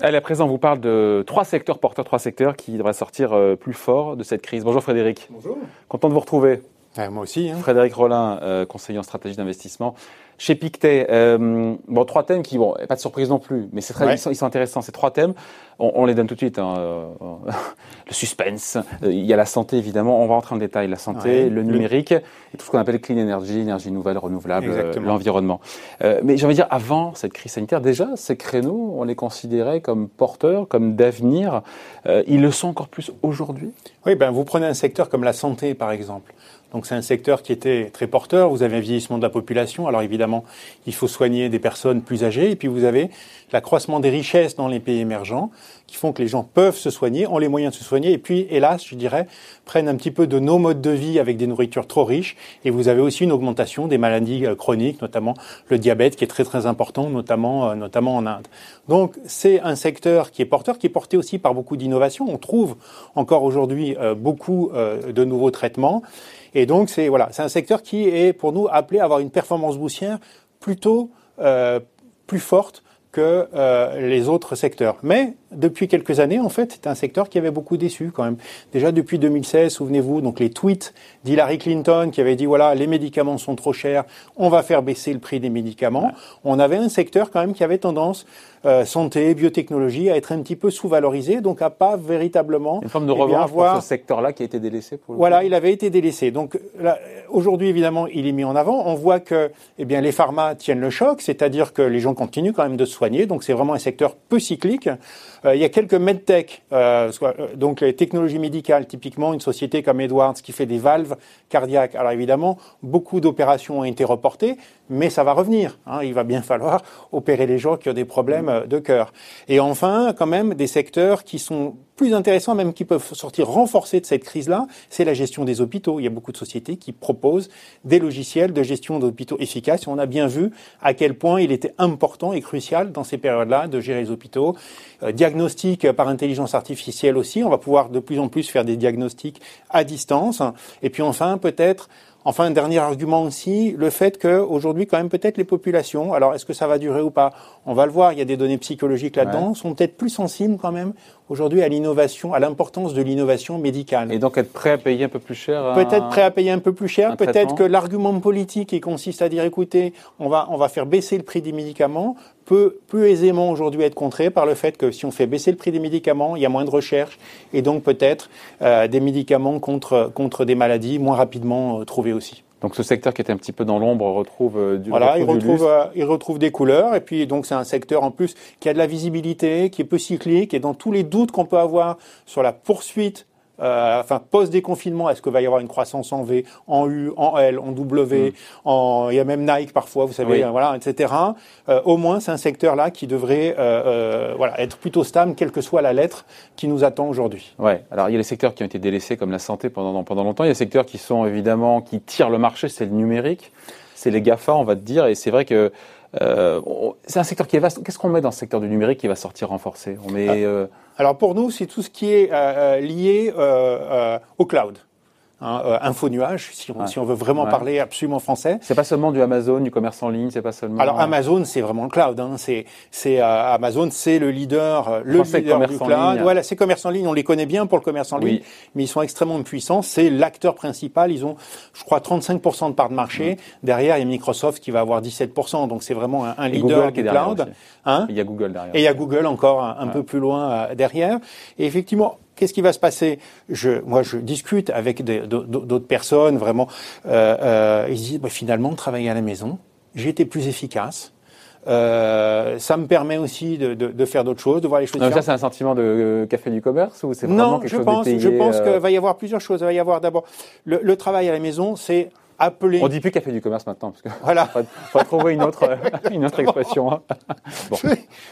Allez, à présent, on vous parle de trois secteurs porteurs, trois secteurs qui devraient sortir euh, plus forts de cette crise. Bonjour Frédéric. Bonjour. Content de vous retrouver. moi aussi. Hein. Frédéric Rollin, euh, conseiller en stratégie d'investissement. Chez Pictet, euh, bon, trois thèmes qui, bon, pas de surprise non plus, mais c'est très, ils, sont, intéressants. Ces trois thèmes, on, les donne tout de suite. Hein, euh, le suspense, euh, il y a la santé évidemment. On va rentrer en détail. La santé, le numérique et tout ce qu'on appelle clean energy, énergie nouvelle, renouvelable, l'environnement. mais j'ai envie de dire, avant cette crise sanitaire, déjà, ces créneaux, on les considérait comme porteurs, comme d'avenir. ils le sont encore plus aujourd'hui? Oui, ben vous prenez un secteur comme la santé, par exemple. Donc c'est un secteur qui était très porteur. Vous avez un vieillissement de la population. Alors évidemment, il faut soigner des personnes plus âgées. Et puis vous avez l'accroissement des richesses dans les pays émergents qui font que les gens peuvent se soigner, ont les moyens de se soigner. Et puis, hélas, je dirais, prennent un petit peu de nos modes de vie avec des nourritures trop riches. Et vous avez aussi une augmentation des maladies euh, chroniques, notamment le diabète qui est très très important, notamment, euh, notamment en Inde. Donc c'est un secteur qui est porteur, qui est porté aussi par beaucoup d'innovations. On trouve encore aujourd'hui euh, beaucoup de nouveaux traitements. Et donc, c'est voilà, c'est un secteur qui est pour nous appelé à avoir une performance boursière plutôt euh, plus forte que euh, les autres secteurs. Mais depuis quelques années, en fait, c'est un secteur qui avait beaucoup déçu quand même. Déjà depuis 2016, souvenez-vous, donc les tweets d'Hillary Clinton qui avait dit voilà, les médicaments sont trop chers, on va faire baisser le prix des médicaments. On avait un secteur quand même qui avait tendance euh, santé, biotechnologie à être un petit peu sous-valorisé, donc à pas véritablement une forme de eh revanche pour ce secteur-là qui a été délaissé. Pour voilà, il avait été délaissé. Donc aujourd'hui, évidemment, il est mis en avant. On voit que eh bien les pharma tiennent le choc, c'est-à-dire que les gens continuent quand même de se soigner. Donc c'est vraiment un secteur peu cyclique. Euh, il y a quelques medtech, euh, euh, donc les technologies médicales, typiquement une société comme Edwards qui fait des valves cardiaques. Alors évidemment, beaucoup d'opérations ont été reportées, mais ça va revenir. Hein. Il va bien falloir opérer les gens qui ont des problèmes de cœur. Et enfin, quand même, des secteurs qui sont plus intéressants, même qui peuvent sortir renforcés de cette crise-là, c'est la gestion des hôpitaux. Il y a beaucoup de sociétés qui proposent des logiciels de gestion d'hôpitaux efficaces. On a bien vu à quel point il était important et crucial dans ces périodes-là de gérer les hôpitaux. Euh, diagnostic par intelligence artificielle aussi. On va pouvoir de plus en plus faire des diagnostics à distance. Et puis enfin, peut-être Enfin, un dernier argument aussi, le fait qu'aujourd'hui, quand même, peut-être les populations, alors est-ce que ça va durer ou pas? On va le voir, il y a des données psychologiques là-dedans, sont peut-être plus sensibles quand même aujourd'hui à l'innovation, à l'importance de l'innovation médicale. Et donc être prêt à payer un peu plus cher Peut-être prêt à payer un peu plus cher, peut-être que l'argument politique qui consiste à dire écoutez, on va, on va faire baisser le prix des médicaments peut plus aisément aujourd'hui être contré par le fait que si on fait baisser le prix des médicaments, il y a moins de recherche et donc peut-être euh, des médicaments contre, contre des maladies moins rapidement euh, trouvés aussi. Donc ce secteur qui était un petit peu dans l'ombre retrouve euh, du Voilà, il retrouve, euh, il retrouve des couleurs et puis donc c'est un secteur en plus qui a de la visibilité, qui est peu cyclique et dans tous les doutes qu'on peut avoir sur la poursuite euh, enfin post-déconfinement, est-ce qu'il va y avoir une croissance en V, en U, en L, en W, mm. en, il y a même Nike parfois, vous savez, voilà, etc. Euh, au moins, c'est un secteur-là qui devrait euh, euh, voilà, être plutôt stable, quelle que soit la lettre qui nous attend aujourd'hui. Ouais. Alors, il y a les secteurs qui ont été délaissés, comme la santé pendant, pendant longtemps. Il y a des secteurs qui sont évidemment, qui tirent le marché, c'est le numérique. C'est les GAFA, on va te dire. Et c'est vrai que euh, c'est un secteur qui est vaste. Qu'est-ce qu'on met dans ce secteur du numérique qui va sortir renforcé? On met. Ah. Euh, Alors pour nous, c'est tout ce qui est euh, lié au cloud. Hein, euh, info nuage, si on, si on veut vraiment parler absolument français. C'est pas seulement du Amazon, du commerce en ligne, c'est pas seulement. Alors Amazon, c'est vraiment le cloud. Hein. C'est, c'est euh, Amazon, c'est le leader, euh, le leader du cloud. Voilà, ces commerces en ligne, on les connaît bien pour le commerce en ligne, mais ils sont extrêmement puissants. C'est l'acteur principal. Ils ont, je crois, 35% de part de marché. Mm. Derrière, il y a Microsoft qui va avoir 17%. Donc c'est vraiment un, leader du cloud. Hein? Il y a Google derrière. Et il y a Google encore un, peu plus loin derrière. Et effectivement, Qu'est-ce qui va se passer? Je, Moi, je discute avec d'autres personnes, vraiment. Euh, euh, ils disent, bah, finalement, travailler à la maison, j'ai été plus efficace. Euh, ça me permet aussi de, de, de faire d'autres choses, de voir les choses. ça, c'est un sentiment de euh, café du commerce ou c'est vraiment quelque je chose pense, je pense qu'il va y avoir plusieurs choses. Il va y avoir d'abord le, le travail à la maison, c'est appeler. On dit plus café du commerce maintenant, parce que voilà. faut, trouver une autre, une autre expression. Hein.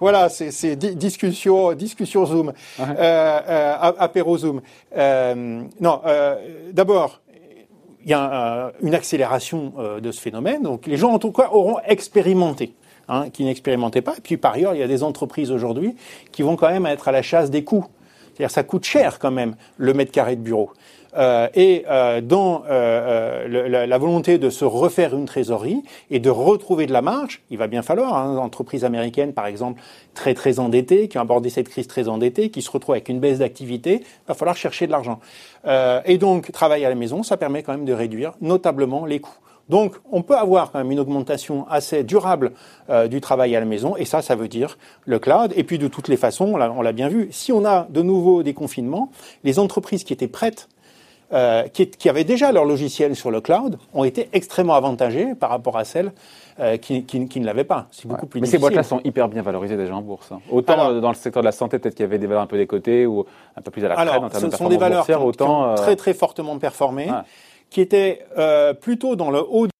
Voilà, c'est discussion, discussion Zoom, euh, euh, apéro Zoom. Euh, non, euh, d'abord, il y a une accélération euh, de ce phénomène. Donc, les gens, en tout cas, auront expérimenté. Hein, qui n'expérimentaient pas. Et puis par ailleurs, il y a des entreprises aujourd'hui qui vont quand même être à la chasse des coûts. C'est-à-dire ça coûte cher quand même le mètre carré de bureau. Euh, et euh, dans euh, la, volonté de se refaire une trésorerie et de retrouver de la marge, il va bien falloir, hein, entreprises américaines par exemple très très endettées, qui ont abordé cette crise très endettées, qui se retrouvent avec une baisse d'activité, va falloir chercher de l'argent. et donc travailler à la maison, ça permet quand même de réduire notablement les coûts. Donc, on peut avoir quand même une augmentation assez durable euh, du travail à la maison, et ça, ça veut dire le cloud. Et puis, de toutes les façons, on l'a bien vu, si on a de nouveau des confinements, les entreprises qui étaient prêtes euh, qui, qui, avaient déjà leur logiciel sur le cloud ont été extrêmement avantagées par rapport à celles euh, qui, qui, qui, ne l'avaient pas. C'est beaucoup plus Mais ces boîtes-là sont hyper bien valorisées déjà en bourse. Hein. Autant dans le secteur de la santé, peut-être qu'il y avait des valeurs un peu décotées ou un peu plus à la traîne en termes de sont des valeurs qui, ont très très fortement performé qui était euh, plutôt dans le haut du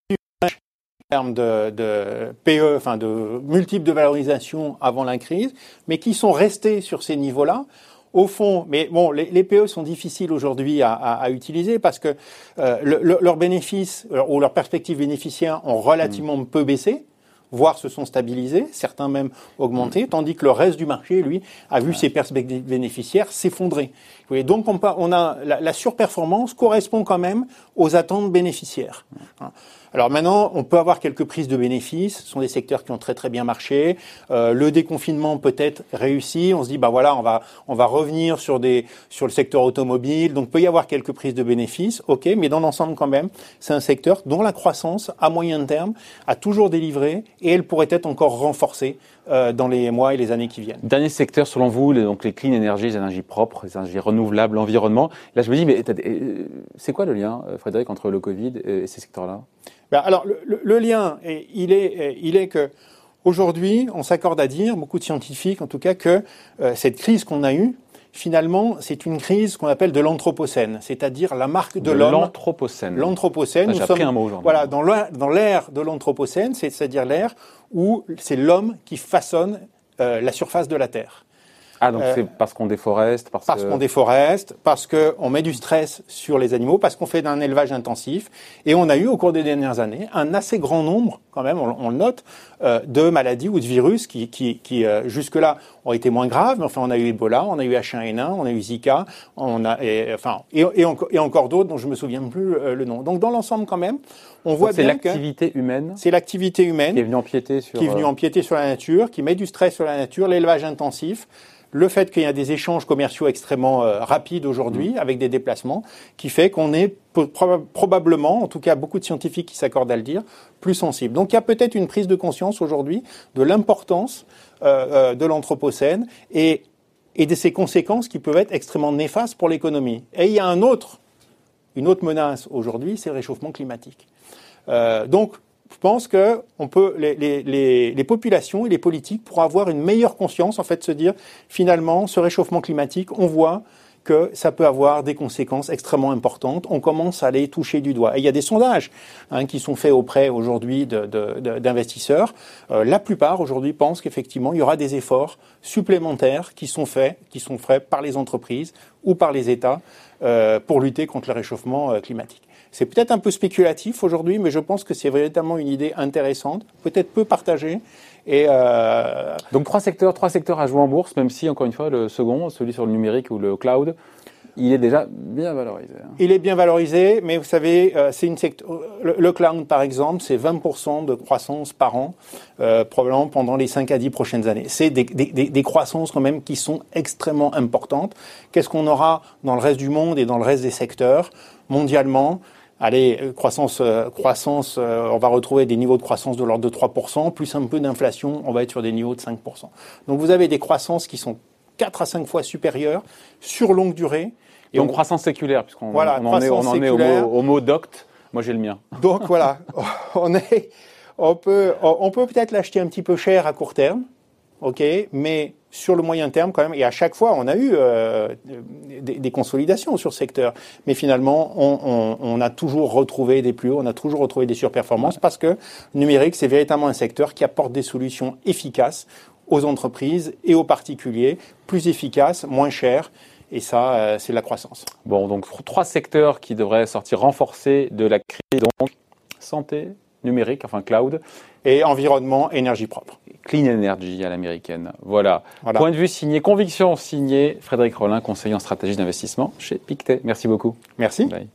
en termes de, de PE, enfin de multiples de valorisation avant la crise, mais qui sont restés sur ces niveaux-là. Au fond, mais bon, les, les PE sont difficiles aujourd'hui à, à, à, utiliser parce que euh, le, leurs bénéfices euh, ou leurs perspectives bénéficiaires ont relativement peu baissé voire se sont stabilisés, certains même augmentés, tandis que le reste du marché, lui, a vu ses perspectives bénéficiaires s'effondrer. Donc on, on a la, la, surperformance correspond quand même aux attentes bénéficiaires. Alors maintenant, on peut avoir quelques prises de bénéfices. Ce sont des secteurs qui ont très très bien marché. Euh, le déconfinement peut être réussi. On se dit bah voilà, on va on va revenir sur des sur le secteur automobile. Donc peut y avoir quelques prises de bénéfices. Ok, mais dans l'ensemble quand même, c'est un secteur dont la croissance à moyen terme a toujours délivré et elle pourrait être encore renforcée euh, dans les mois et les années qui viennent. Dernier secteur selon vous, les, donc les clean energy, les énergies propres, les énergies renouvelables, l'environnement. Là, je me dis, mais euh, c'est quoi le lien, euh, Frédéric, entre le Covid et ces secteurs-là? Ben Alors, le, le, lien, il est, il est que aujourd'hui, on s'accorde à dire, beaucoup de scientifiques en tout cas, que cette crise qu'on a eue, finalement, c'est une crise qu'on appelle de l'anthropocène, c'est-à-dire la marque de, l'homme. L'anthropocène. L'anthropocène. J'ai appris un mot aujourd'hui. Voilà, dans l'ère de l'anthropocène, c'est-à-dire l'ère où c'est l'homme qui façonne euh, la surface de la Terre. Ah, donc c'est parce qu'on déforeste Parce, parce qu'on déforeste, parce qu'on met du stress sur les animaux, parce qu'on fait un élevage intensif. Et on a eu, au cours des dernières années, un assez grand nombre, quand même, on, le note, euh, de maladies ou de virus qui, qui, qui euh, jusque-là, ont été moins graves. Mais enfin, on a eu Ebola, on a eu H1N1, on a eu Zika, on a, et, enfin, et, et, et encore d'autres dont je me souviens plus euh, le nom. Donc, dans l'ensemble, quand même, on voit bien que... C'est l'activité humaine C'est l'activité humaine. Qui est venue empiéter sur... Qui est venue empiéter sur la nature, qui met du stress sur la nature, l'élevage intensif le fait qu'il y a des échanges commerciaux extrêmement euh, rapides aujourd'hui, mmh. avec des déplacements, qui fait qu'on est probablement, en tout cas beaucoup de scientifiques qui s'accordent à le dire, plus sensible. Donc il y a peut-être une prise de conscience aujourd'hui de l'importance euh, euh, de l'anthropocène et, et de ses conséquences qui peuvent être extrêmement néfastes pour l'économie. Et il y a un autre, une autre menace aujourd'hui, c'est le réchauffement climatique. donc je pense que on peut, les, populations et les politiques pourront avoir une meilleure conscience, en fait, se dire, finalement, ce réchauffement climatique, on voit que ça peut avoir des conséquences extrêmement importantes. On commence à les toucher du doigt. Et il y a des sondages hein, qui sont faits auprès aujourd'hui d'investisseurs. Euh, la plupart aujourd'hui pensent qu'effectivement il y aura des efforts supplémentaires qui sont faits, qui sont faits par les entreprises ou par les États euh, pour lutter contre le réchauffement euh, climatique. C'est peut-être un peu spéculatif aujourd'hui, mais je pense que c'est véritablement une idée intéressante, peut-être peu partagée. Et euh... Donc trois secteurs, trois secteurs à jouer en bourse, même si encore une fois le second, celui sur le numérique ou le cloud, il est déjà bien valorisé. Hein. Il est bien valorisé, mais vous savez, euh, c'est une secteur. Le, cloud, par exemple, c'est 20% de croissance par an, euh, probablement pendant les 5 à 10 prochaines années. C'est des, des, des, croissances quand même qui sont extrêmement importantes. Qu'est-ce qu'on aura dans le reste du monde et dans le reste des secteurs? Mondialement Allez, euh, croissance, euh, croissance, euh, on va retrouver des niveaux de croissance de l'ordre de 3%, plus un peu d'inflation, on va être sur des niveaux de 5%. Donc vous avez des croissances qui sont 4 à 5 fois supérieures sur longue durée. Et Donc croissance séculaire, puisqu'on voilà, on en est, on en est au, mot, au mot doct. Moi j'ai le mien. Donc voilà, on, est, on peut, on peut peut-être l'acheter un petit peu cher à court terme, ok, mais sur le moyen terme quand même, et à chaque fois, on a eu euh, des, consolidations sur ce secteur. Mais finalement, on, a toujours retrouvé des plus hauts, on a toujours retrouvé des surperformances parce que numérique, c'est véritablement un secteur qui apporte des solutions efficaces aux entreprises et aux particuliers, plus efficaces, moins chères. Et ça, euh, c'est la croissance. Bon, donc trois secteurs qui devraient sortir renforcés de la crise, donc santé, numérique, enfin cloud. Et environnement, énergie propre. Clean Energy à l'américaine. Voilà. Point de vue signé, conviction signé Frédéric Rollin, conseiller en stratégie d'investissement chez Pictet. Merci beaucoup. Merci. Bye.